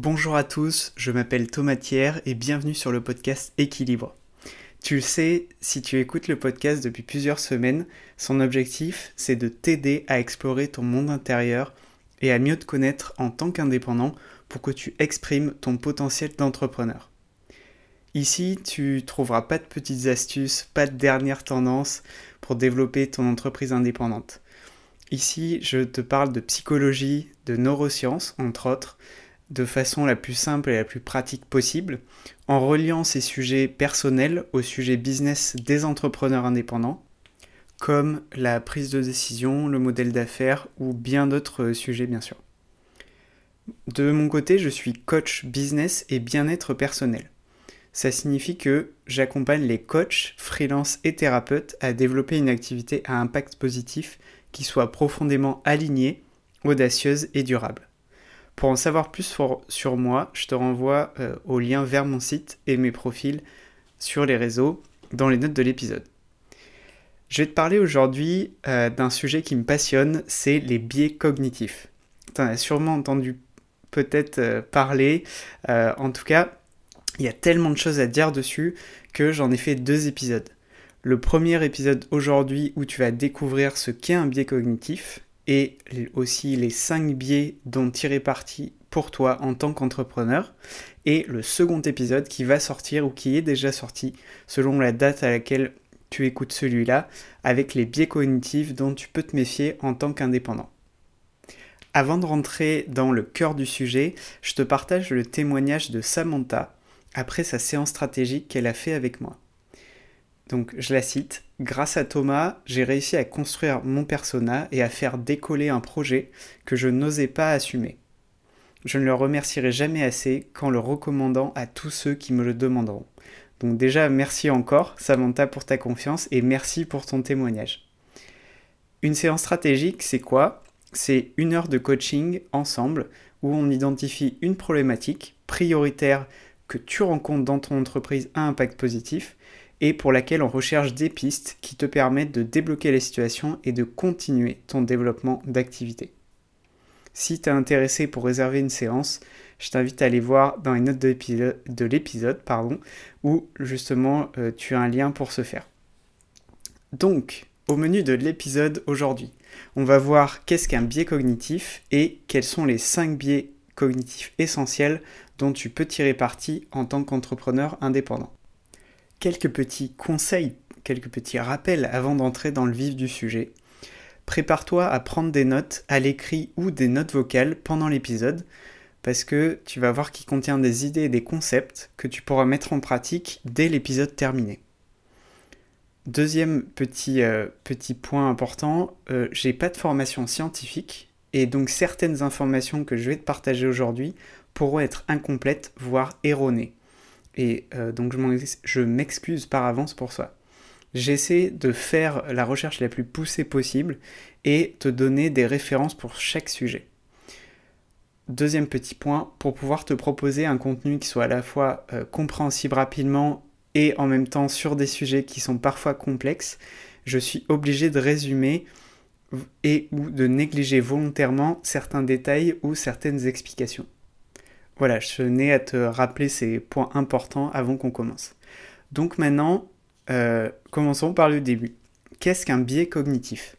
Bonjour à tous, je m'appelle Thomas Thiers et bienvenue sur le podcast Équilibre. Tu le sais, si tu écoutes le podcast depuis plusieurs semaines, son objectif c'est de t'aider à explorer ton monde intérieur et à mieux te connaître en tant qu'indépendant pour que tu exprimes ton potentiel d'entrepreneur. Ici, tu trouveras pas de petites astuces, pas de dernières tendances pour développer ton entreprise indépendante. Ici, je te parle de psychologie, de neurosciences, entre autres, de façon la plus simple et la plus pratique possible, en reliant ces sujets personnels aux sujets business des entrepreneurs indépendants, comme la prise de décision, le modèle d'affaires ou bien d'autres sujets bien sûr. De mon côté, je suis coach business et bien-être personnel. Ça signifie que j'accompagne les coachs, freelance et thérapeutes à développer une activité à impact positif qui soit profondément alignée, audacieuse et durable. Pour en savoir plus sur moi, je te renvoie euh, au lien vers mon site et mes profils sur les réseaux dans les notes de l'épisode. Je vais te parler aujourd'hui euh, d'un sujet qui me passionne, c'est les biais cognitifs. Tu en as sûrement entendu peut-être euh, parler. en tout cas, il y a tellement de choses à dire dessus que j'en ai fait deux épisodes. Le premier épisode aujourd'hui où tu vas découvrir ce qu'est un biais cognitif et aussi les 5 biais dont tirer parti pour toi en tant qu'entrepreneur. Et le second épisode qui va sortir ou qui est déjà sorti selon la date à laquelle tu écoutes celui-là, avec les biais cognitifs dont tu peux te méfier en tant qu'indépendant. Avant de rentrer dans le cœur du sujet, je te partage le témoignage de Samantha après sa séance stratégique qu'elle a fait avec moi. Donc je la cite, Grâce à Thomas, j'ai réussi à construire mon persona et à faire décoller un projet que je n'osais pas assumer. Je ne le remercierai jamais assez qu'en le recommandant à tous ceux qui me le demanderont. Donc déjà, merci encore, Samantha, pour ta confiance et merci pour ton témoignage. Une séance stratégique, c'est quoi? C'est une heure de coaching ensemble où on identifie une problématique prioritaire que tu rencontres dans ton entreprise à impact positif et pour laquelle on recherche des pistes qui te permettent de débloquer la situation et de continuer ton développement d'activité. Si tu es intéressé pour réserver une séance, je t'invite à aller voir dans les notes de l'épisode où justement euh, tu as un lien pour ce faire. Donc, au menu de l'épisode aujourd'hui, on va voir qu'est-ce qu'un biais cognitif et quels sont les 5 biais cognitifs essentiels dont tu peux tirer parti en tant qu'entrepreneur indépendant quelques petits conseils, quelques petits rappels avant d'entrer dans le vif du sujet. Prépare-toi à prendre des notes à l'écrit ou des notes vocales pendant l'épisode parce que tu vas voir qu'il contient des idées et des concepts que tu pourras mettre en pratique dès l'épisode terminé. Deuxième petit, euh, point important, euh, j'ai pas de formation scientifique et donc certaines informations que je vais te partager aujourd'hui pourront être incomplètes, voire erronées. Et euh, donc je m'excuse par avance pour ça. J'essaie de faire la recherche la plus poussée possible et te donner des références pour chaque sujet. Deuxième petit point, pour pouvoir te proposer un contenu qui soit à la fois euh, compréhensible rapidement et en même temps sur des sujets qui sont parfois complexes, je suis obligé de résumer et ou de négliger volontairement certains détails ou certaines explications. Voilà, je tenais à te rappeler ces points importants avant qu'on commence. Donc maintenant, euh, commençons par le début. Qu'est-ce qu'un biais cognitif?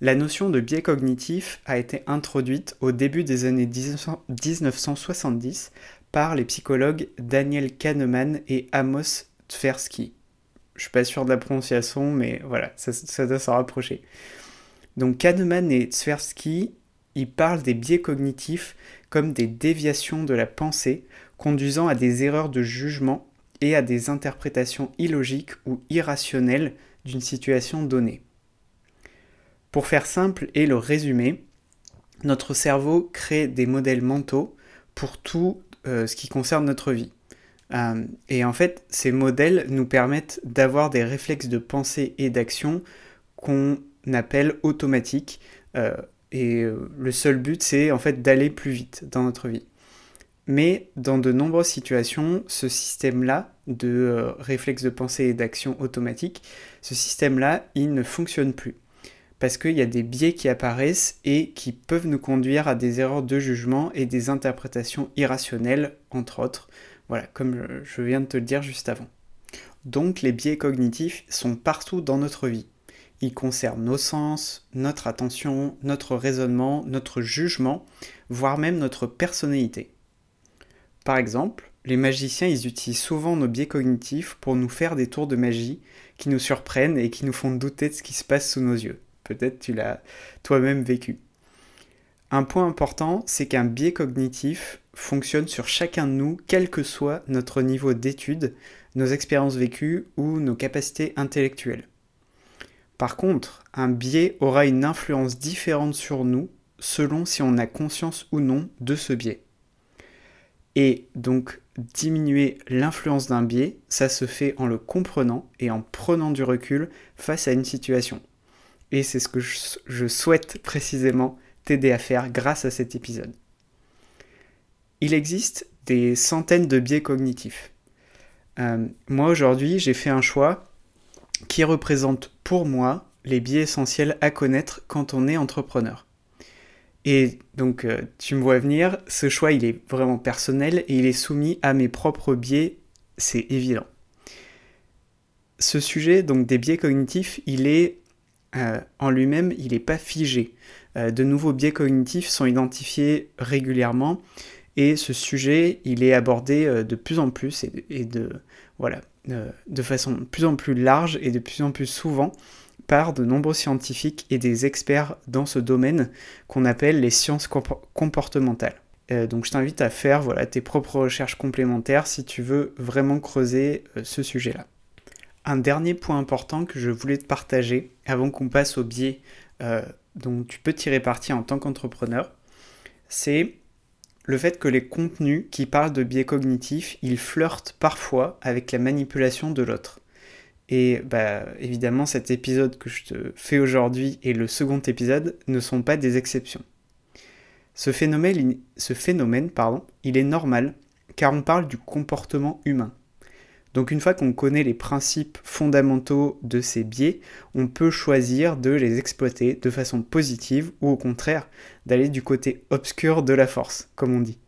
La notion de biais cognitif a été introduite au début des années 1970 par les psychologues Daniel Kahneman et Amos Tversky. Je suis pas sûr de la prononciation, mais voilà, ça, ça doit s'en rapprocher. Donc Kahneman et Tversky, ils parlent des biais cognitifs comme des déviations de la pensée conduisant à des erreurs de jugement et à des interprétations illogiques ou irrationnelles d'une situation donnée. Pour faire simple et le résumer, notre cerveau crée des modèles mentaux pour tout euh, ce qui concerne notre vie. Euh, et en fait, ces modèles nous permettent d'avoir des réflexes de pensée et d'action qu'on appelle automatiques, euh, et euh, le seul but, c'est en fait d'aller plus vite dans notre vie. Mais dans de nombreuses situations, ce système-là de euh, réflexe de pensée et d'action automatique, ce système-là, il ne fonctionne plus. parce qu'il y a des biais qui apparaissent et qui peuvent nous conduire à des erreurs de jugement et des interprétations irrationnelles, entre autres, voilà, comme je viens de te le dire juste avant. Donc les biais cognitifs sont partout dans notre vie. Ils concernent nos sens, notre attention, notre raisonnement, notre jugement, voire même notre personnalité. Par exemple, les magiciens, utilisent souvent nos biais cognitifs pour nous faire des tours de magie qui nous surprennent et qui nous font douter de ce qui se passe sous nos yeux. Peut-être tu l'as toi-même vécu. Un point important, c'est qu'un biais cognitif fonctionne sur chacun de nous, quel que soit notre niveau d'études, nos expériences vécues ou nos capacités intellectuelles. Par contre, un biais aura une influence différente sur nous selon si on a conscience ou non de ce biais. Et donc, diminuer l'influence d'un biais, ça se fait en le comprenant et en prenant du recul face à une situation. Et c'est ce que je, souhaite précisément t'aider à faire grâce à cet épisode. Il existe des centaines de biais cognitifs. Euh, moi aujourd'hui, j'ai fait un choix qui représente pour moi les biais essentiels à connaître quand on est entrepreneur. Et donc, euh, tu me vois venir, ce choix, il est vraiment personnel et il est soumis à mes propres biais, c'est évident. Ce sujet, donc des biais cognitifs, il est euh, en lui-même, il n'est pas figé. Euh, de nouveaux biais cognitifs sont identifiés régulièrement et ce sujet, il est abordé de plus en plus et, de, voilà, de façon de plus en plus large et de plus en plus souvent par de nombreux scientifiques et des experts dans ce domaine qu'on appelle les sciences comportementales. Euh, donc je t'invite à faire voilà, tes propres recherches complémentaires si tu veux vraiment creuser euh, ce sujet-là. Un dernier point important que je voulais te partager avant qu'on passe au biais euh, dont tu peux tirer parti en tant qu'entrepreneur, c'est le fait que les contenus qui parlent de biais cognitifs, ils flirtent parfois avec la manipulation de l'autre. Et bah, évidemment, cet épisode que je te fais aujourd'hui et le second épisode ne sont pas des exceptions. Ce phénomène, pardon, il est normal car on parle du comportement humain. Donc une fois qu'on connaît les principes fondamentaux de ces biais, on peut choisir de les exploiter de façon positive ou au contraire d'aller du côté obscur de la force, comme on dit.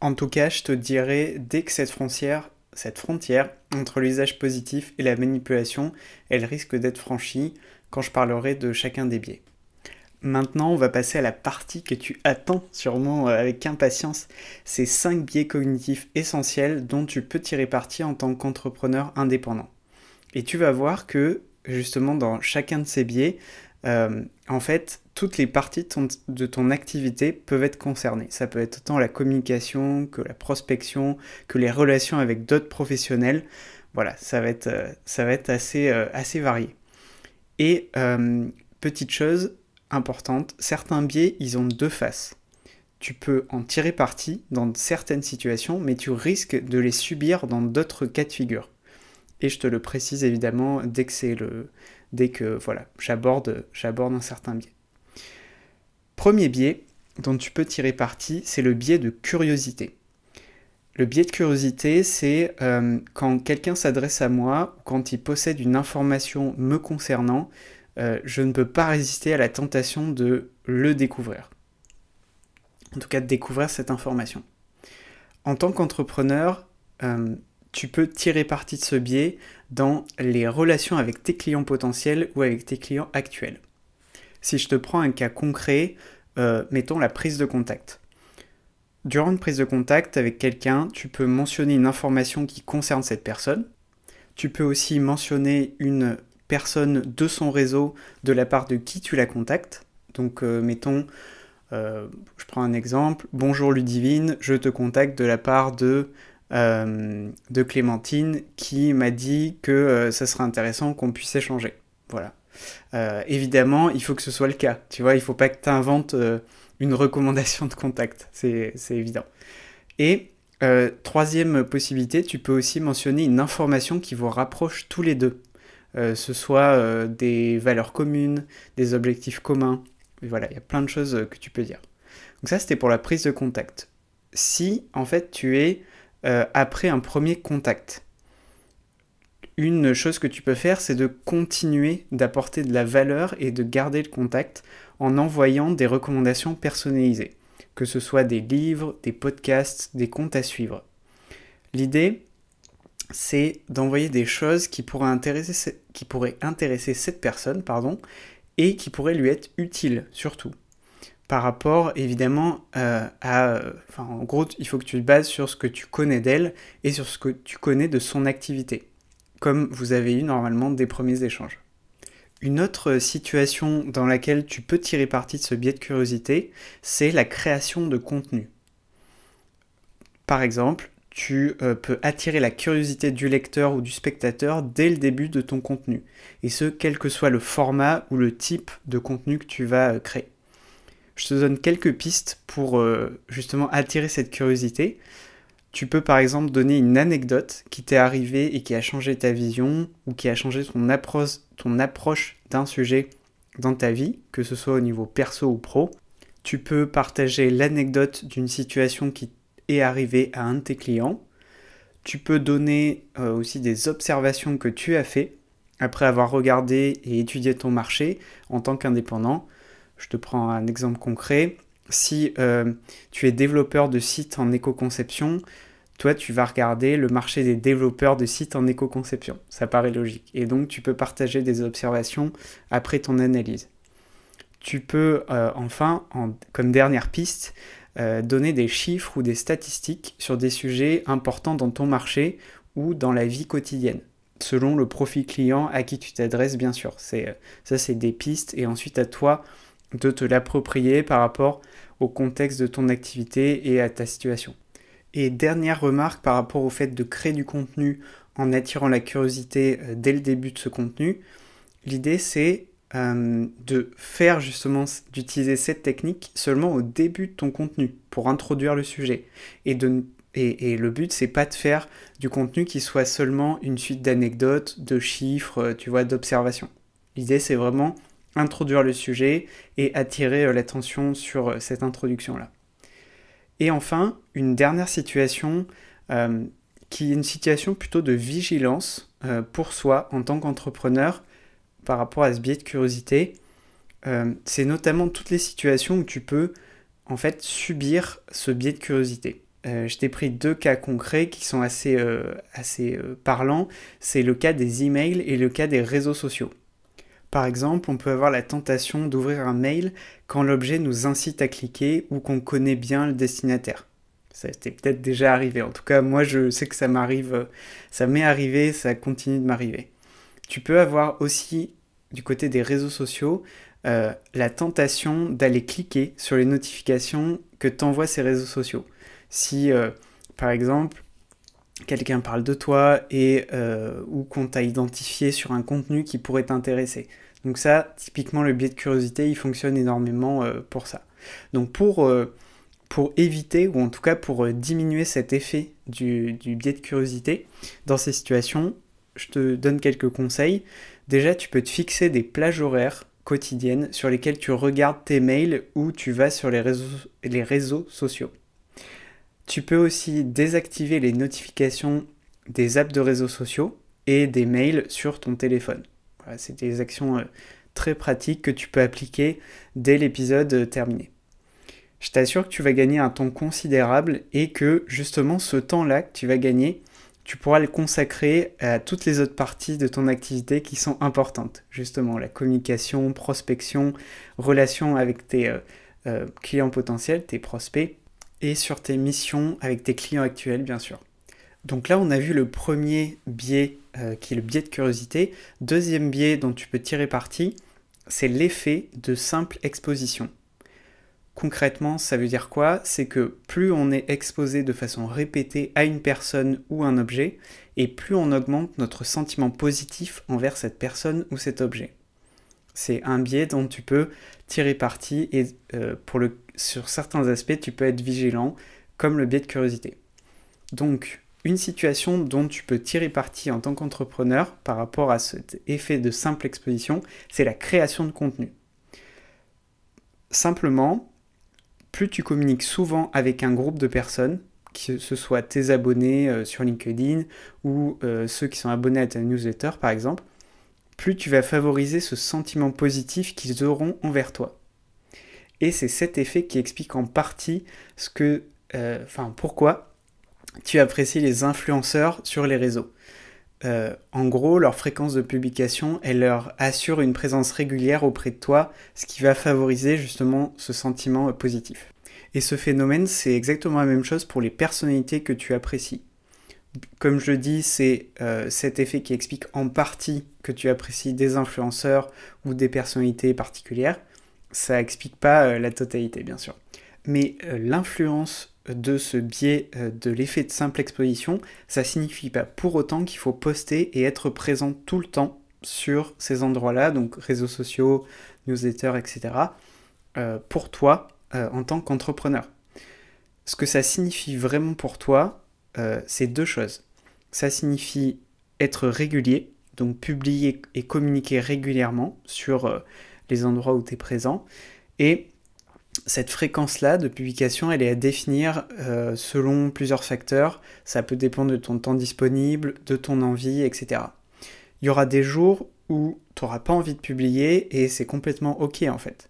En tout cas, je te dirais, dès que cette frontière cette frontière entre l'usage positif et la manipulation, elle risque d'être franchie quand je parlerai de chacun des biais. Maintenant, on va passer à la partie que tu attends sûrement euh, avec impatience, ces 5 biais cognitifs essentiels dont tu peux tirer parti en tant qu'entrepreneur indépendant. Et tu vas voir que justement dans chacun de ces biais, euh, en fait, toutes les parties de ton, activité peuvent être concernées. Ça peut être autant la communication que la prospection, que les relations avec d'autres professionnels. Voilà, ça va être, euh, ça va être assez, assez varié. Et petite chose importante, certains biais, ils ont deux faces. Tu peux en tirer parti dans certaines situations, mais tu risques de les subir dans d'autres cas de figure. Et je te le précise évidemment dès que c'est le, dès que voilà, j'aborde, j'aborde un certain biais. Premier biais dont tu peux tirer parti, c'est le biais de curiosité. Le biais de curiosité, c'est euh, quand quelqu'un s'adresse à moi, quand il possède une information me concernant, euh, je ne peux pas résister à la tentation de le découvrir. En tout cas, de découvrir cette information. En tant qu'entrepreneur, euh, tu peux tirer parti de ce biais dans les relations avec tes clients potentiels ou avec tes clients actuels. Si je te prends un cas concret, euh, mettons la prise de contact. Durant une prise de contact avec quelqu'un, tu peux mentionner une information qui concerne cette personne. Tu peux aussi mentionner une personne de son réseau de la part de qui tu la contactes. Donc euh, mettons, euh, je prends un exemple, bonjour Ludivine, je te contacte de la part de euh, de Clémentine qui m'a dit que ça serait intéressant qu'on puisse échanger. Voilà. Évidemment, il faut que ce soit le cas. Tu vois, il faut pas que tu inventes une recommandation de contact. C'est évident. Et troisième possibilité, tu peux aussi mentionner une information qui vous rapproche tous les deux. Ce soit des valeurs communes, des objectifs communs. voilà, il y a plein de choses que tu peux dire. Donc ça, c'était pour la prise de contact. Si, en fait, tu es euh, après un premier contact. une chose que tu peux faire, c'est de continuer d'apporter de la valeur et de garder le contact en envoyant des recommandations personnalisées, que ce soit des livres, des podcasts, des comptes à suivre. L'idée, c'est d'envoyer des choses qui pourraient intéresser, cette personne et qui pourraient lui être utiles surtout. Par rapport évidemment euh, à... Enfin, en gros, il faut que tu te bases sur ce que tu connais d'elle et sur ce que tu connais de son activité, comme vous avez eu normalement des premiers échanges. Une autre situation dans laquelle tu peux tirer parti de ce biais de curiosité, c'est la création de contenu. Par exemple, tu euh, peux attirer la curiosité du lecteur ou du spectateur dès le début de ton contenu, et ce, quel que soit le format ou le type de contenu que tu vas euh, créer. Je te donne quelques pistes pour euh, justement attirer cette curiosité. Tu peux par exemple donner une anecdote qui t'est arrivée et qui a changé ta vision ou qui a changé ton approche, ton approche d'un sujet dans ta vie, que ce soit au niveau perso ou pro. Tu peux partager l'anecdote d'une situation qui est arrivée à un de tes clients. Tu peux donner euh, aussi des observations que tu as fait après avoir regardé et étudié ton marché en tant qu'indépendant. Je te prends un exemple concret si euh, tu es développeur de sites en éco-conception, toi tu vas regarder le marché des développeurs de sites en éco-conception. Ça paraît logique. Et donc tu peux partager des observations après ton analyse. Tu peux euh, enfin, comme dernière piste, euh, donner des chiffres ou des statistiques sur des sujets importants dans ton marché ou dans la vie quotidienne selon le profil client à qui tu t'adresses bien sûr. C'est ça c'est des pistes et ensuite à toi de te l'approprier par rapport au contexte de ton activité et à ta situation. Et dernière remarque par rapport au fait de créer du contenu en attirant la curiosité euh, dès le début de ce contenu, l'idée c'est euh, de faire justement d'utiliser cette technique seulement au début de ton contenu pour introduire le sujet et de et, et, le but, c'est pas de faire du contenu qui soit seulement une suite d'anecdotes, de chiffres, euh, tu vois, d'observations. L'idée, c'est vraiment introduire le sujet et attirer euh, l'attention sur cette introduction-là. Et enfin, une dernière situation qui est une situation plutôt de vigilance pour soi en tant qu'entrepreneur par rapport à ce biais de curiosité. c'est notamment toutes les situations où tu peux en fait subir ce biais de curiosité. je t'ai pris deux cas concrets qui sont assez, assez parlants. C'est le cas des emails et le cas des réseaux sociaux. Par exemple, on peut avoir la tentation d'ouvrir un mail quand l'objet nous incite à cliquer ou qu'on connaît bien le destinataire. Ça t'est peut-être déjà arrivé. En tout cas, moi, je sais que ça m'arrive, ça m'est arrivé, ça continue de m'arriver. Tu peux avoir aussi, du côté des réseaux sociaux, euh, la tentation d'aller cliquer sur les notifications que t'envoient ces réseaux sociaux. Si, euh, par exemple, quelqu'un parle de toi et euh, ou qu'on t'a identifié sur un contenu qui pourrait t'intéresser. Donc ça, typiquement, le biais de curiosité, il fonctionne énormément pour ça. Donc pour, éviter, ou en tout cas pour diminuer cet effet du biais de curiosité, dans ces situations, je te donne quelques conseils. Déjà, tu peux te fixer des plages horaires quotidiennes sur lesquelles tu regardes tes mails ou tu vas sur les réseaux, sociaux. Tu peux aussi désactiver les notifications des apps de réseaux sociaux et des mails sur ton téléphone. c'est des actions euh, très pratiques que tu peux appliquer dès l'épisode euh, terminé. Je t'assure que tu vas gagner un temps considérable et que justement ce temps-là que tu vas gagner, tu pourras le consacrer à toutes les autres parties de ton activité qui sont importantes. Justement, la communication, prospection, relation avec tes euh, clients potentiels, tes prospects, et sur tes missions avec tes clients actuels, bien sûr. Donc là, on a vu le premier biais euh, qui est le biais de curiosité. Deuxième biais dont tu peux tirer parti, c'est l'effet de simple exposition. Concrètement, ça veut dire quoi? C'est que plus on est exposé de façon répétée à une personne ou un objet, et plus on augmente notre sentiment positif envers cette personne ou cet objet. C'est un biais dont tu peux tirer parti et euh, sur certains aspects, tu peux être vigilant, comme le biais de curiosité. Donc, une situation dont tu peux tirer parti en tant qu'entrepreneur par rapport à cet effet de simple exposition, c'est la création de contenu. Simplement, plus tu communiques souvent avec un groupe de personnes, que ce soit tes abonnés sur LinkedIn ou ceux qui sont abonnés à ta newsletter par exemple, plus tu vas favoriser ce sentiment positif qu'ils auront envers toi. Et c'est cet effet qui explique en partie ce que, euh, enfin, pourquoi tu apprécies les influenceurs sur les réseaux. Euh, en gros, leur fréquence de publication, elle leur assure une présence régulière auprès de toi, ce qui va favoriser justement ce sentiment positif. Et ce phénomène, c'est exactement la même chose pour les personnalités que tu apprécies comme je dis, c'est euh, cet effet qui explique en partie que tu apprécies des influenceurs ou des personnalités particulières. Ça n'explique pas euh, la totalité, bien sûr. Mais euh, l'influence de ce biais de l'effet de simple exposition, ça signifie pas pour autant qu'il faut poster et être présent tout le temps sur ces endroits-là, donc réseaux sociaux, newsletters, etc., pour toi en tant qu'entrepreneur. Ce que ça signifie vraiment pour toi, euh, c'est deux choses. Ça signifie être régulier, donc publier et communiquer régulièrement sur euh, les endroits où tu es présent. Et cette fréquence-là de publication, elle est à définir euh, selon plusieurs facteurs. Ça peut dépendre de ton temps disponible, de ton envie, etc. Il y aura des jours où tu n'auras pas envie de publier et c'est complètement OK en fait.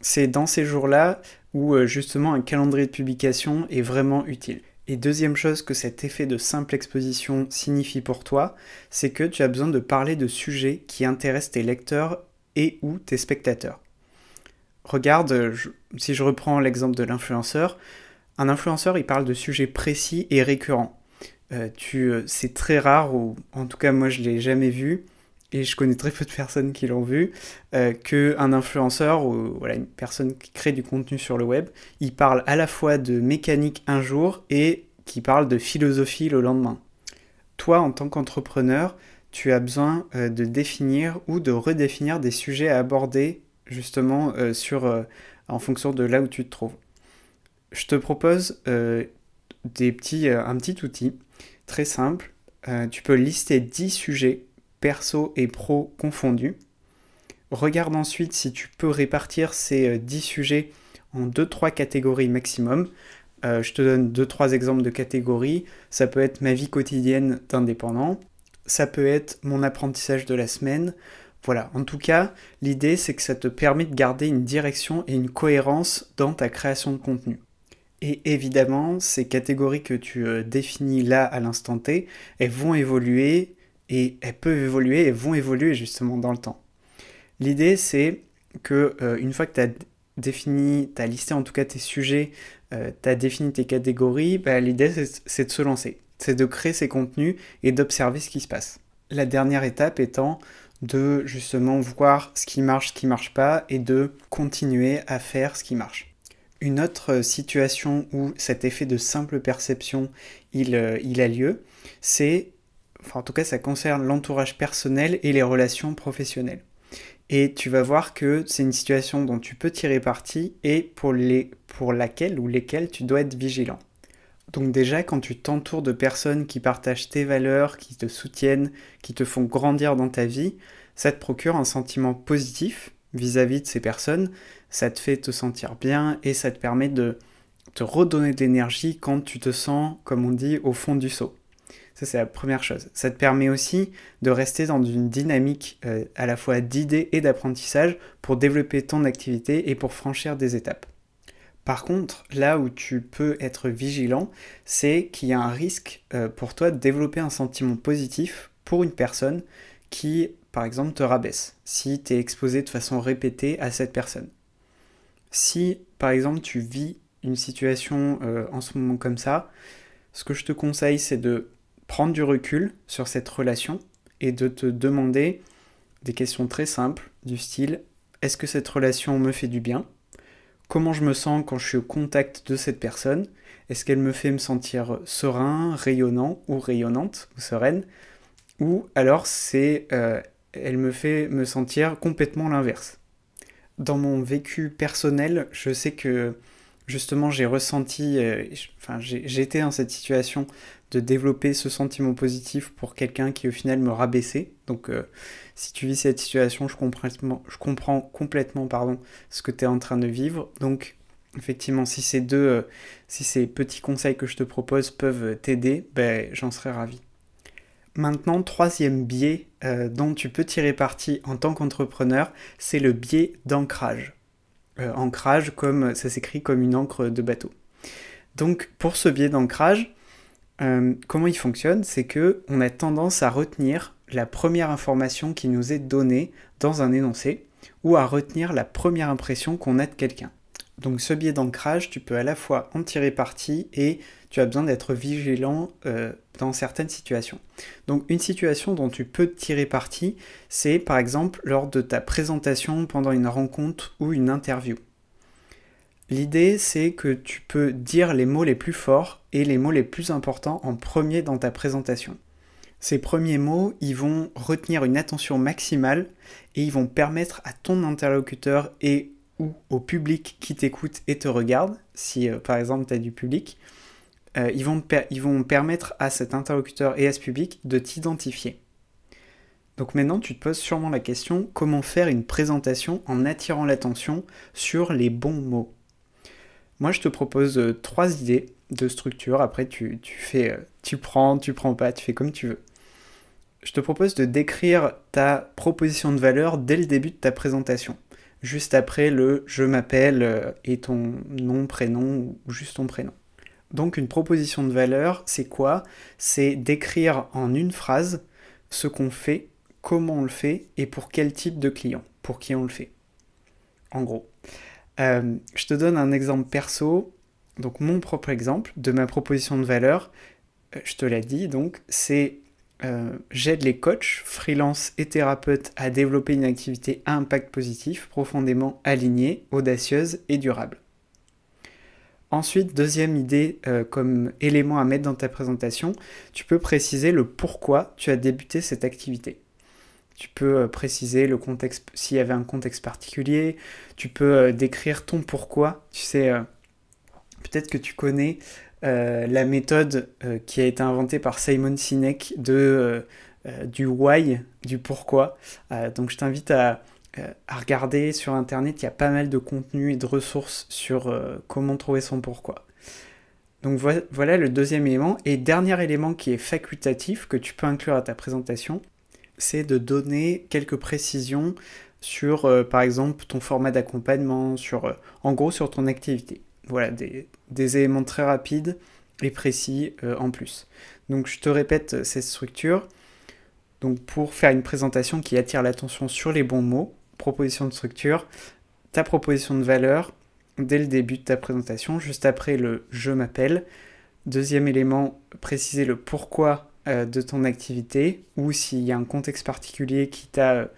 C'est dans ces jours-là où justement un calendrier de publication est vraiment utile. Et deuxième chose que cet effet de simple exposition signifie pour toi, c'est que tu as besoin de parler de sujets qui intéressent tes lecteurs et ou tes spectateurs. Regarde, si je reprends l'exemple de l'influenceur, un influenceur il parle de sujets précis et récurrents. Euh, euh, c'est très rare, ou en tout cas moi je l'ai jamais vu, et je connais très peu de personnes qui l'ont vu, euh, qu'un influenceur ou voilà, une personne qui crée du contenu sur le web, il parle à la fois de mécanique un jour et qui parle de philosophie le lendemain. Toi, en tant qu'entrepreneur, tu as besoin euh, de définir ou de redéfinir des sujets à aborder justement euh, sur, en fonction de là où tu te trouves. Je te propose des petits, un petit outil très simple. tu peux lister 10 sujets perso et pro confondus. Regarde ensuite si tu peux répartir ces 10 euh, sujets en 2-3 catégories maximum. Euh, je te donne 2-3 exemples de catégories. Ça peut être ma vie quotidienne d'indépendant. Ça peut être mon apprentissage de la semaine. Voilà, en tout cas, l'idée c'est que ça te permet de garder une direction et une cohérence dans ta création de contenu. Et évidemment, ces catégories que tu euh, définis là à l'instant T, elles vont évoluer et elles peuvent évoluer et vont évoluer justement dans le temps. L'idée c'est que euh, une fois que tu as défini, tu as listé en tout cas tes sujets, euh, tu as défini tes catégories, bah, l'idée c'est de se lancer, c'est de créer ces contenus et d'observer ce qui se passe. La dernière étape étant de justement voir ce qui marche, ce qui marche pas et de continuer à faire ce qui marche. Une autre situation où cet effet de simple perception il, euh, a lieu, c'est en tout cas ça concerne l'entourage personnel et les relations professionnelles. Et tu vas voir que c'est une situation dont tu peux tirer parti et pour, les, pour laquelle ou lesquelles tu dois être vigilant. Donc déjà, quand tu t'entoures de personnes qui partagent tes valeurs, qui te soutiennent, qui te font grandir dans ta vie, ça te procure un sentiment positif vis-à-vis -vis de ces personnes, ça te fait te sentir bien et ça te permet de te redonner de l'énergie quand tu te sens, comme on dit, au fond du seau. Ça, c'est la première chose. Ça te permet aussi de rester dans une dynamique euh, à la fois d'idées et d'apprentissage pour développer ton activité et pour franchir des étapes. Par contre, là où tu peux être vigilant, c'est qu'il y a un risque euh, pour toi de développer un sentiment positif pour une personne qui, par exemple, te rabaisse, si tu es exposé de façon répétée à cette personne. Si, par exemple, tu vis une situation euh, en ce moment comme ça, ce que je te conseille, c'est de prendre du recul sur cette relation et de te demander des questions très simples du style est-ce que cette relation me fait du bien? Comment je me sens quand je suis au contact de cette personne Est-ce qu'elle me fait me sentir serein, rayonnant ou rayonnante ou sereine? Ou alors c'est euh, elle me fait me sentir complètement l'inverse. Dans mon vécu personnel, je sais que justement j'ai ressenti, euh, enfin dans cette situation de développer ce sentiment positif pour quelqu'un qui au final me rabaissait. Donc euh, si tu vis cette situation, je comprends, complètement ce que tu es en train de vivre. Donc effectivement, si ces deux, si ces petits conseils que je te propose peuvent t'aider, ben, j'en serais ravi. Maintenant, troisième biais dont tu peux tirer parti en tant qu'entrepreneur, c'est le biais d'ancrage. ancrage, comme ça s'écrit comme une encre de bateau. Donc, pour ce biais d'ancrage, euh, comment il fonctionne C'est que on a tendance à retenir la première information qui nous est donnée dans un énoncé ou à retenir la première impression qu'on a de quelqu'un. Donc ce biais d'ancrage, tu peux à la fois en tirer parti et tu as besoin d'être vigilant euh, dans certaines situations. Donc une situation dont tu peux tirer parti, c'est par exemple lors de ta présentation pendant une rencontre ou une interview. L'idée, c'est que tu peux dire les mots les plus forts et les mots les plus importants en premier dans ta présentation. Ces premiers mots, ils vont retenir une attention maximale et ils vont permettre à ton interlocuteur et ou au public qui t'écoute et te regarde, si euh, par exemple tu as du public, euh, ils, vont ils vont permettre à cet interlocuteur et à ce public de t'identifier. Donc maintenant, tu te poses sûrement la question comment faire une présentation en attirant l'attention sur les bons mots? Moi, je te propose euh, trois idées de structure. Après, tu, fais, euh, tu prends, tu prends pas, tu fais comme tu veux. Je te propose de décrire ta proposition de valeur dès le début de ta présentation. Juste après le je m'appelle et ton nom, prénom ou juste ton prénom. Donc une proposition de valeur, c'est quoi? C'est d'écrire en une phrase ce qu'on fait, comment on le fait et pour quel type de client, pour qui on le fait. En gros. Euh, je te donne un exemple perso, donc mon propre exemple de ma proposition de valeur. Euh, je te l'ai dit, donc c'est euh, j'aide les coachs, freelance et thérapeutes à développer une activité à impact positif, profondément alignée, audacieuse et durable. Ensuite, deuxième idée comme élément à mettre dans ta présentation, tu peux préciser le pourquoi tu as débuté cette activité. Tu peux euh, préciser le contexte, s'il y avait un contexte particulier. Tu peux euh, décrire ton pourquoi. Tu sais, euh, peut-être que tu connais la méthode qui a été inventée par Simon Sinek de, du why, du pourquoi. donc je t'invite à, regarder sur Internet. Il y a pas mal de contenu et de ressources sur comment trouver son pourquoi. Donc voilà le deuxième élément. Et dernier élément qui est facultatif, que tu peux inclure à ta présentation, c'est de donner quelques précisions sur, euh, par exemple, ton format d'accompagnement, sur, euh, en gros, sur ton activité. Voilà, des, éléments très rapides et précis euh, en plus. Donc, je te répète cette structure. Donc, pour faire une présentation qui attire l'attention sur les bons mots, proposition de structure, ta proposition de valeur dès le début de ta présentation, juste après le je m'appelle. Deuxième élément, préciser le pourquoi euh, de ton activité ou s'il y a un contexte particulier qui t'a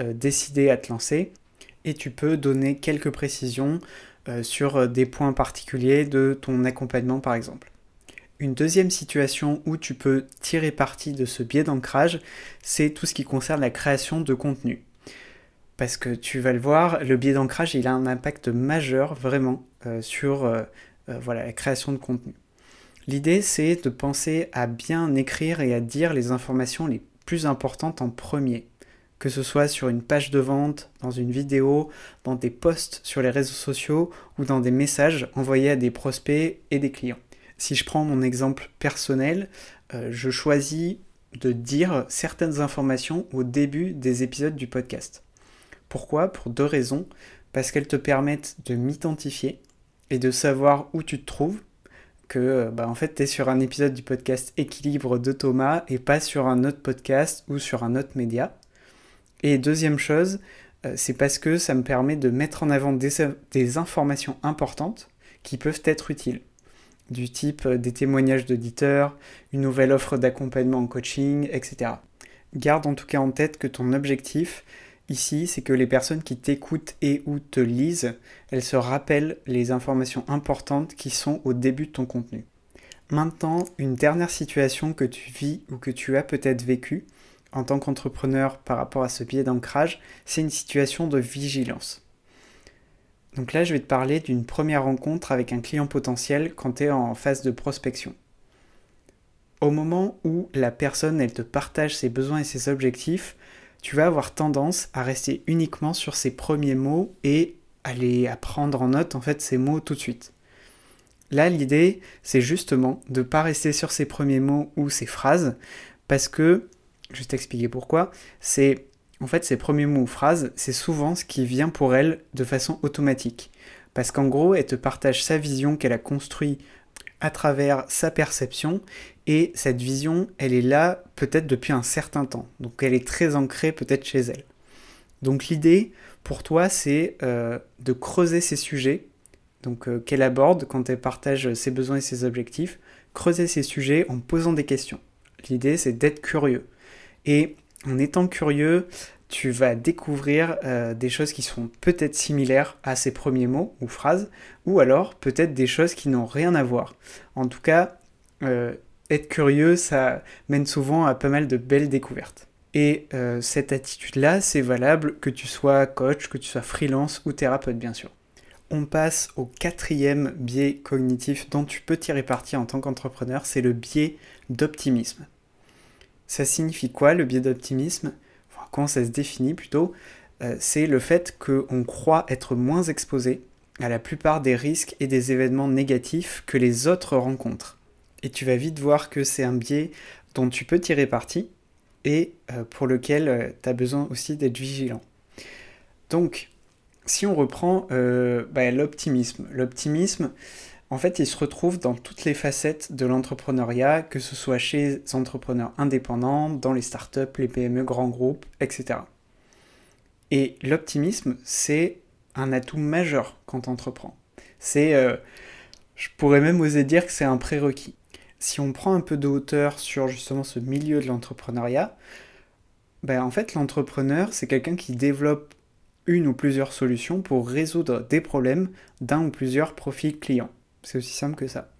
euh, décidé à te lancer. Et tu peux donner quelques précisions euh, sur des points particuliers de ton accompagnement par exemple. Une deuxième situation où tu peux tirer parti de ce biais d'ancrage, c'est tout ce qui concerne la création de contenu. Parce que tu vas le voir, le biais d'ancrage, il a un impact majeur vraiment sur voilà, la création de contenu. L'idée, c'est de penser à bien écrire et à dire les informations les plus importantes en premier, que ce soit sur une page de vente, dans une vidéo, dans des posts sur les réseaux sociaux ou dans des messages envoyés à des prospects et des clients. Si je prends mon exemple personnel, euh, je choisis de dire certaines informations au début des épisodes du podcast. Pourquoi? Pour deux raisons. Parce qu'elles te permettent de m'identifier et de savoir où tu te trouves que euh, bah, en fait tu es sur un épisode du podcast Équilibre de Thomas et pas sur un autre podcast ou sur un autre média. Et deuxième chose, euh, c'est parce que ça me permet de mettre en avant des, informations importantes qui peuvent être utiles, du type euh, des témoignages d'auditeurs, une nouvelle offre d'accompagnement en coaching, etc. Garde en tout cas en tête que ton objectif, ici, c'est que les personnes qui t'écoutent et ou te lisent, elles se rappellent les informations importantes qui sont au début de ton contenu. Maintenant, une dernière situation que tu vis ou que tu as peut-être vécue en tant qu'entrepreneur par rapport à ce biais d'ancrage, c'est une situation de vigilance. Donc là, je vais te parler d'une première rencontre avec un client potentiel quand tu es en phase de prospection. Au moment où la personne, elle te partage ses besoins et ses objectifs, tu vas avoir tendance à rester uniquement sur ces premiers mots et les, à prendre en note en fait ces mots tout de suite. Là, l'idée, c'est justement de ne pas rester sur ces premiers mots ou ces phrases, parce que, je vais t'expliquer pourquoi, c'est en fait ces premiers mots ou phrases, c'est souvent ce qui vient pour elle de façon automatique. Parce qu'en gros, elle te partage sa vision qu'elle a construite à travers sa perception, et cette vision, elle est là peut-être depuis un certain temps. Donc elle est très ancrée peut-être chez elle. Donc l'idée pour toi, c'est euh, de creuser ces sujets, donc euh, qu'elle aborde quand elle partage ses besoins et ses objectifs, creuser ces sujets en posant des questions. L'idée, c'est d'être curieux. Et en étant curieux, tu vas découvrir euh, des choses qui sont peut-être similaires à ces premiers mots ou phrases, ou alors peut-être des choses qui n'ont rien à voir. En tout cas, euh, être curieux, ça mène souvent à pas mal de belles découvertes. Et euh, cette attitude-là, c'est valable que tu sois coach, que tu sois freelance ou thérapeute, bien sûr. On passe au quatrième biais cognitif dont tu peux tirer parti en tant qu'entrepreneur, c'est le biais d'optimisme. Ça signifie quoi le biais d'optimisme? Enfin, Comment ça se définit plutôt? Euh, C'est le fait qu'on croit être moins exposé à la plupart des risques et des événements négatifs que les autres rencontrent. Et tu vas vite voir que c'est un biais dont tu peux tirer parti et euh, pour lequel euh, tu as besoin aussi d'être vigilant. Donc, si on reprend bah, l'optimisme, l'optimisme, en fait, il se retrouve dans toutes les facettes de l'entrepreneuriat, que ce soit chez les entrepreneurs indépendants, dans les startups, les PME, grands groupes, etc. Et l'optimisme, c'est un atout majeur quand on entreprend. C'est, euh, je pourrais même oser dire que c'est un prérequis. Si on prend un peu de hauteur sur justement ce milieu de l'entrepreneuriat, ben en fait l'entrepreneur c'est quelqu'un qui développe une ou plusieurs solutions pour résoudre des problèmes d'un ou plusieurs profils clients. C'est aussi simple que ça.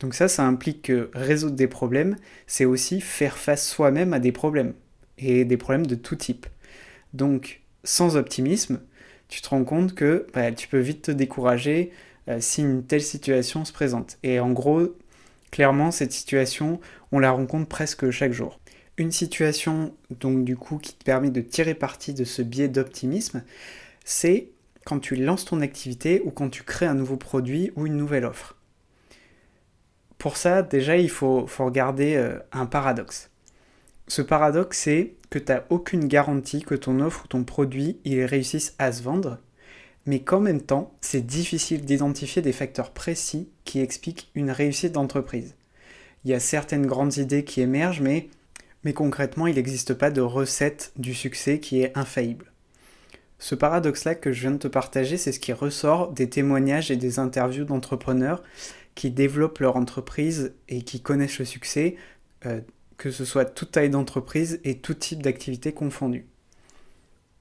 Donc ça, ça implique que résoudre des problèmes, c'est aussi faire face soi-même à des problèmes, et des problèmes de tout type. Donc, sans optimisme, tu te rends compte que bah, tu peux vite te décourager euh, si une telle situation se présente. Et en gros, clairement, cette situation, on la rencontre presque chaque jour. Une situation, donc du coup, qui te permet de tirer parti de ce biais d'optimisme, c'est quand tu lances ton activité ou quand tu crées un nouveau produit ou une nouvelle offre. Pour ça, déjà, il faut, regarder euh, un paradoxe. Ce paradoxe, c'est que tu n'as aucune garantie que ton offre ou ton produit il réussisse à se vendre, mais qu'en même temps, c'est difficile d'identifier des facteurs précis qui expliquent une réussite d'entreprise. Il y a certaines grandes idées qui émergent, mais, mais concrètement, il n'existe pas de recette du succès qui est infaillible. Ce paradoxe-là que je viens de te partager, c'est ce qui ressort des témoignages et des interviews d'entrepreneurs qui développent leur entreprise et qui connaissent le succès, euh, que ce soit toute taille d'entreprise et tout type d'activité confondue.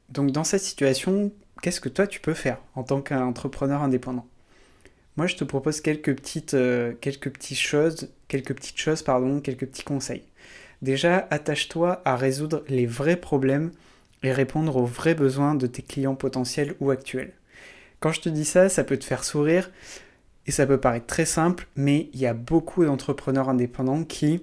Donc dans cette situation, qu'est-ce que toi tu peux faire en tant qu'entrepreneur indépendant? Moi je te propose quelques petites, euh, quelques petites choses, quelques petites choses, pardon, quelques petits conseils. Déjà, attache-toi à résoudre les vrais problèmes et répondre aux vrais besoins de tes clients potentiels ou actuels. Quand je te dis ça, ça peut te faire sourire et ça peut paraître très simple, mais il y a beaucoup d'entrepreneurs indépendants qui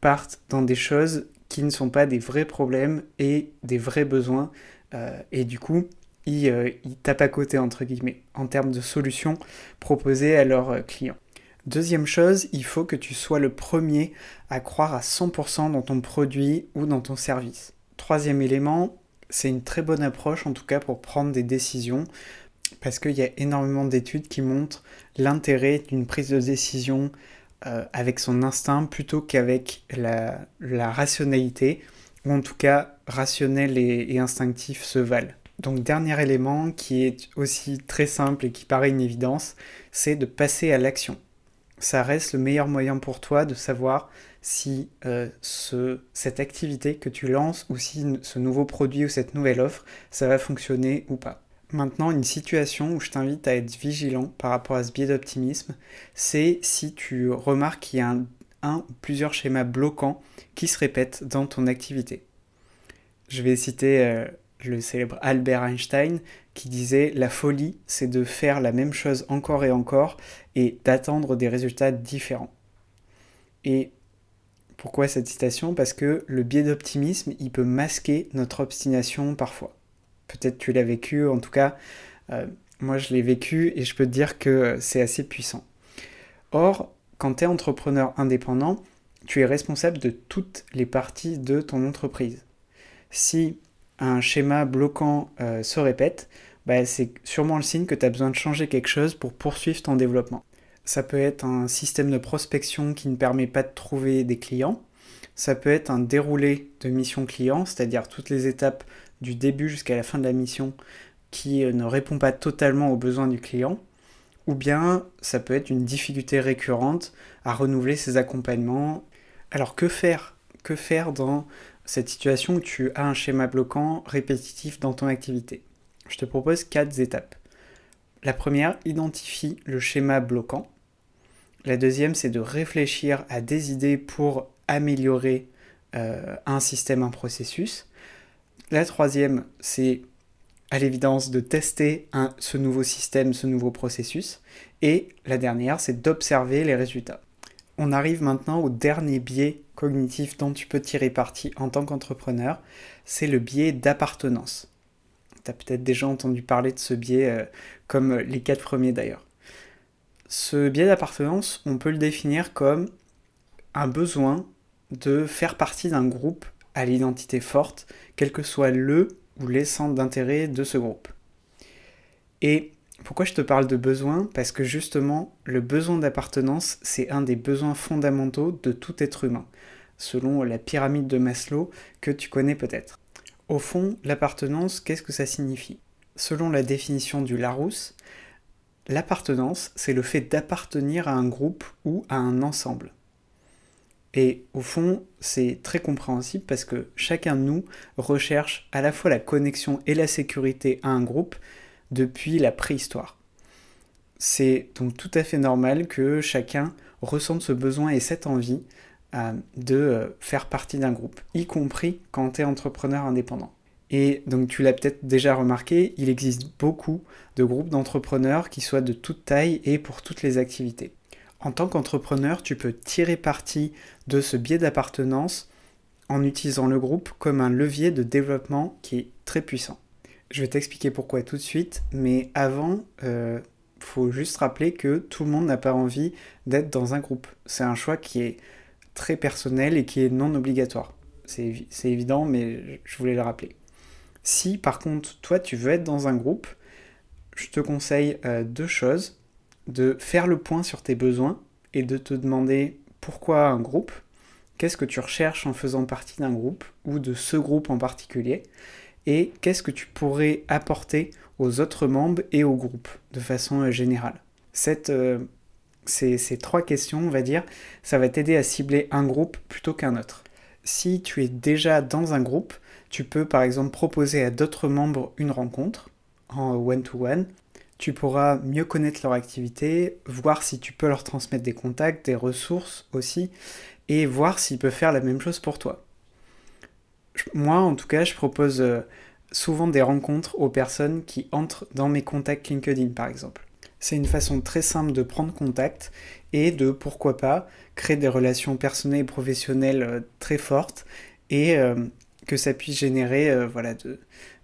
partent dans des choses qui ne sont pas des vrais problèmes et des vrais besoins. Euh, et du coup, ils, euh, ils, tapent à côté, entre guillemets, en termes de solutions proposées à leurs euh, clients. Deuxième chose, il faut que tu sois le premier à croire à 100% dans ton produit ou dans ton service. Troisième élément, c'est une très bonne approche en tout cas pour prendre des décisions parce qu'il y a énormément d'études qui montrent l'intérêt d'une prise de décision euh, avec son instinct plutôt qu'avec la, rationalité, ou en tout cas rationnel et, et, instinctif se valent. Donc dernier élément qui est aussi très simple et qui paraît une évidence, c'est de passer à l'action. Ça reste le meilleur moyen pour toi de savoir si euh, ce, cette activité que tu lances ou si ce nouveau produit ou cette nouvelle offre, ça va fonctionner ou pas. Maintenant, une situation où je t'invite à être vigilant par rapport à ce biais d'optimisme, c'est si tu remarques qu'il y a un, ou plusieurs schémas bloquants qui se répètent dans ton activité. Je vais citer euh, le célèbre Albert Einstein qui disait La folie, c'est de faire la même chose encore et encore et d'attendre des résultats différents. Et pourquoi cette citation? Parce que le biais d'optimisme, il peut masquer notre obstination parfois. Peut-être tu l'as vécu, en tout cas, euh, Moi, je l'ai vécu et je peux te dire que c'est assez puissant. Or, quand tu es entrepreneur indépendant, tu es responsable de toutes les parties de ton entreprise. Si un schéma bloquant euh, se répète, bah, c'est sûrement le signe que tu as besoin de changer quelque chose pour poursuivre ton développement. Ça peut être un système de prospection qui ne permet pas de trouver des clients. Ça peut être un déroulé de mission client, c'est-à-dire toutes les étapes du début jusqu'à la fin de la mission qui euh, ne répond pas totalement aux besoins du client. Ou bien ça peut être une difficulté récurrente à renouveler ses accompagnements. Alors que faire? Que faire dans cette situation où tu as un schéma bloquant répétitif dans ton activité Je te propose quatre étapes. La première, identifie le schéma bloquant. La deuxième, c'est de réfléchir à des idées pour améliorer euh, un système, un processus. La troisième, c'est à l'évidence de tester ce nouveau système, ce nouveau processus. Et la dernière, c'est d'observer les résultats. On arrive maintenant au dernier biais cognitif dont tu peux tirer parti en tant qu'entrepreneur, c'est le biais d'appartenance. Tu as peut-être déjà entendu parler de ce biais euh, comme les quatre premiers d'ailleurs. Ce biais d'appartenance, on peut le définir comme un besoin de faire partie d'un groupe à l'identité forte, quel que soit le ou les centres d'intérêt de ce groupe. Pourquoi je te parle de besoin Parce que justement, le besoin d'appartenance, c'est un des besoins fondamentaux de tout être humain, selon la pyramide de Maslow que tu connais peut-être. Au fond, l'appartenance, qu'est-ce que ça signifie? Selon la définition du Larousse, l'appartenance, c'est le fait d'appartenir à un groupe ou à un ensemble. Et au fond, c'est très compréhensible parce que chacun de nous recherche à la fois la connexion et la sécurité à un groupe depuis la préhistoire. C'est donc tout à fait normal que chacun ressente ce besoin et cette envie euh, de euh, faire partie d'un groupe, y compris quand tu es entrepreneur indépendant. Et donc tu l'as peut-être déjà remarqué, il existe beaucoup de groupes d'entrepreneurs qui soient de toute taille et pour toutes les activités. En tant qu'entrepreneur, tu peux tirer parti de ce biais d'appartenance en utilisant le groupe comme un levier de développement qui est très puissant. Je vais t'expliquer pourquoi tout de suite, mais avant, euh, faut juste rappeler que tout le monde n'a pas envie d'être dans un groupe. C'est un choix qui est très personnel et qui est non obligatoire. C'est évident, mais je voulais le rappeler. Si par contre, toi, tu veux être dans un groupe, je te conseille euh, deux choses de faire le point sur tes besoins et de te demander pourquoi un groupe, qu'est-ce que tu recherches en faisant partie d'un groupe ou de ce groupe en particulier, et qu'est-ce que tu pourrais apporter aux autres membres et au groupe de façon euh, générale? Euh, ces, ces, trois questions, on va dire, ça va t'aider à cibler un groupe plutôt qu'un autre. Si tu es déjà dans un groupe, tu peux par exemple proposer à d'autres membres une rencontre en one-to-one tu pourras mieux connaître leur activité, voir si tu peux leur transmettre des contacts, des ressources aussi, et voir s'ils peuvent faire la même chose pour toi. Moi, en tout cas, je propose euh, souvent des rencontres aux personnes qui entrent dans mes contacts LinkedIn, par exemple. C'est une façon très simple de prendre contact et de, pourquoi pas, créer des relations personnelles et professionnelles euh, très fortes et euh, que ça puisse générer voilà,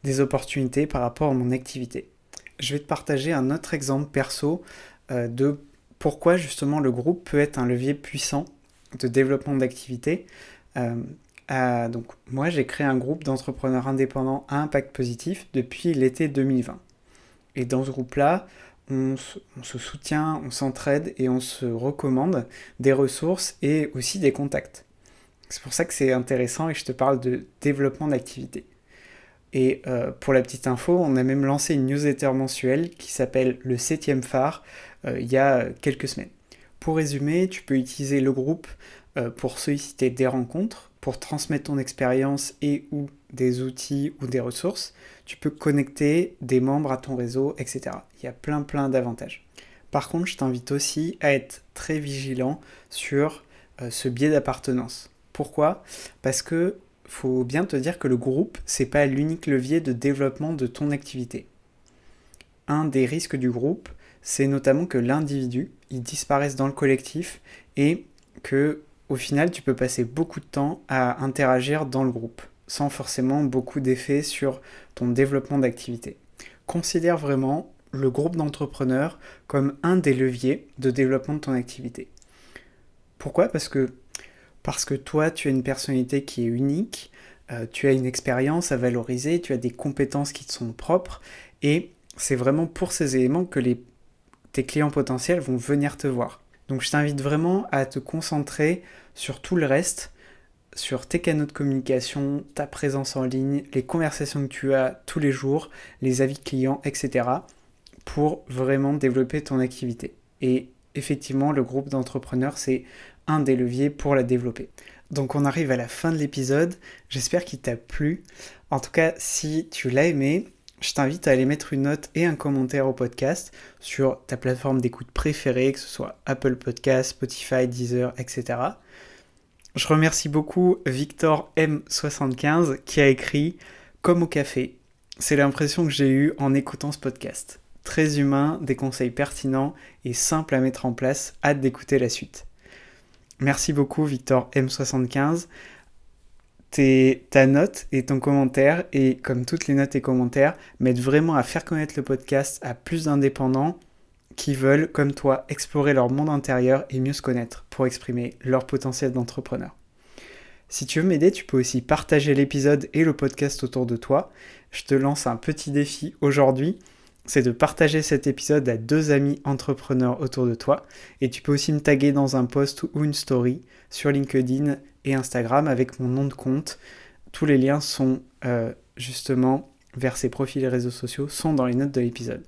des opportunités par rapport à mon activité je vais te partager un autre exemple perso de pourquoi justement le groupe peut être un levier puissant de développement d'activité. Euh, donc moi j'ai créé un groupe d'entrepreneurs indépendants à impact positif depuis l'été 2020. Et dans ce groupe-là, on, se soutient, on s'entraide et on se recommande des ressources et aussi des contacts. C'est pour ça que c'est intéressant et je te parle de développement d'activité. Et euh, pour la petite info, on a même lancé une newsletter mensuelle qui s'appelle le 7 phare euh, il y a quelques semaines. Pour résumer, tu peux utiliser le groupe pour solliciter des rencontres, pour transmettre ton expérience et ou des outils ou des ressources. Tu peux connecter des membres à ton réseau, etc. Il y a plein plein d'avantages. Par contre, je t'invite aussi à être très vigilant sur ce biais d'appartenance. Pourquoi? Parce que faut bien te dire que le groupe, c'est pas l'unique levier de développement de ton activité. Un des risques du groupe, c'est notamment que l'individu, il disparaisse dans le collectif et que au final, tu peux passer beaucoup de temps à interagir dans le groupe sans forcément beaucoup d'effets sur ton développement d'activité. Considère vraiment le groupe d'entrepreneurs comme un des leviers de développement de ton activité. Pourquoi? Parce que parce que toi, tu as une personnalité qui est unique, euh, tu as une expérience à valoriser, tu as des compétences qui te sont propres, et c'est vraiment pour ces éléments que tes clients potentiels vont venir te voir. Donc je t'invite vraiment à te concentrer sur tout le reste, sur tes canaux de communication, ta présence en ligne, les conversations que tu as tous les jours, les avis clients, etc. pour vraiment développer ton activité. Et effectivement, le groupe d'entrepreneurs, c'est un des leviers pour la développer. Donc on arrive à la fin de l'épisode, j'espère qu'il t'a plu. En tout cas, si tu l'as aimé, je t'invite à aller mettre une note et un commentaire au podcast sur ta plateforme d'écoute préférée, que ce soit Apple Podcast, Spotify, Deezer, etc. Je remercie beaucoup Victor M75 qui a écrit Comme au café. C'est l'impression que j'ai eue en écoutant ce podcast. Très humain, des conseils pertinents et simples à mettre en place. Hâte d'écouter la suite. Merci beaucoup Victor M75. Ta note et ton commentaire, et comme toutes les notes et commentaires, m'aident vraiment à faire connaître le podcast à plus d'indépendants qui veulent, comme toi, explorer leur monde intérieur et mieux se connaître pour exprimer leur potentiel d'entrepreneur. Si tu veux m'aider, tu peux aussi partager l'épisode et le podcast autour de toi. Je te lance un petit défi aujourd'hui c'est de partager cet épisode à deux amis entrepreneurs autour de toi. Et tu peux aussi me taguer dans un post ou une story sur LinkedIn Instagram avec mon nom de compte. Tous les liens sont euh, justement vers ces profils et réseaux sociaux, sont dans les notes de l'épisode.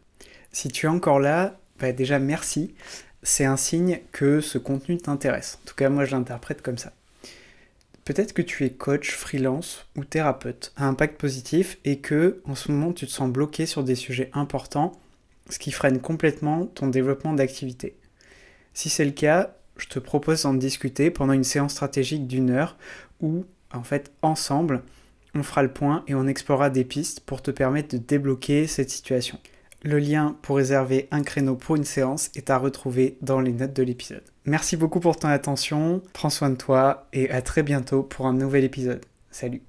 Si tu es encore là, bah déjà merci. C'est un signe que ce contenu t'intéresse. En tout cas, moi je l'interprète comme ça. Peut-être que tu es coach, freelance ou thérapeute à impact positif et que en ce moment tu te sens bloqué sur des sujets importants, ce qui freine complètement ton développement d'activité. Si c'est le cas, je te propose d'en discuter pendant une séance stratégique d'une heure où, en fait, ensemble, on fera le point et on explorera des pistes pour te permettre de débloquer cette situation. Le lien pour réserver un créneau pour une séance est à retrouver dans les notes de l'épisode. Merci beaucoup pour ton attention, prends soin de toi et à très bientôt pour un nouvel épisode. Salut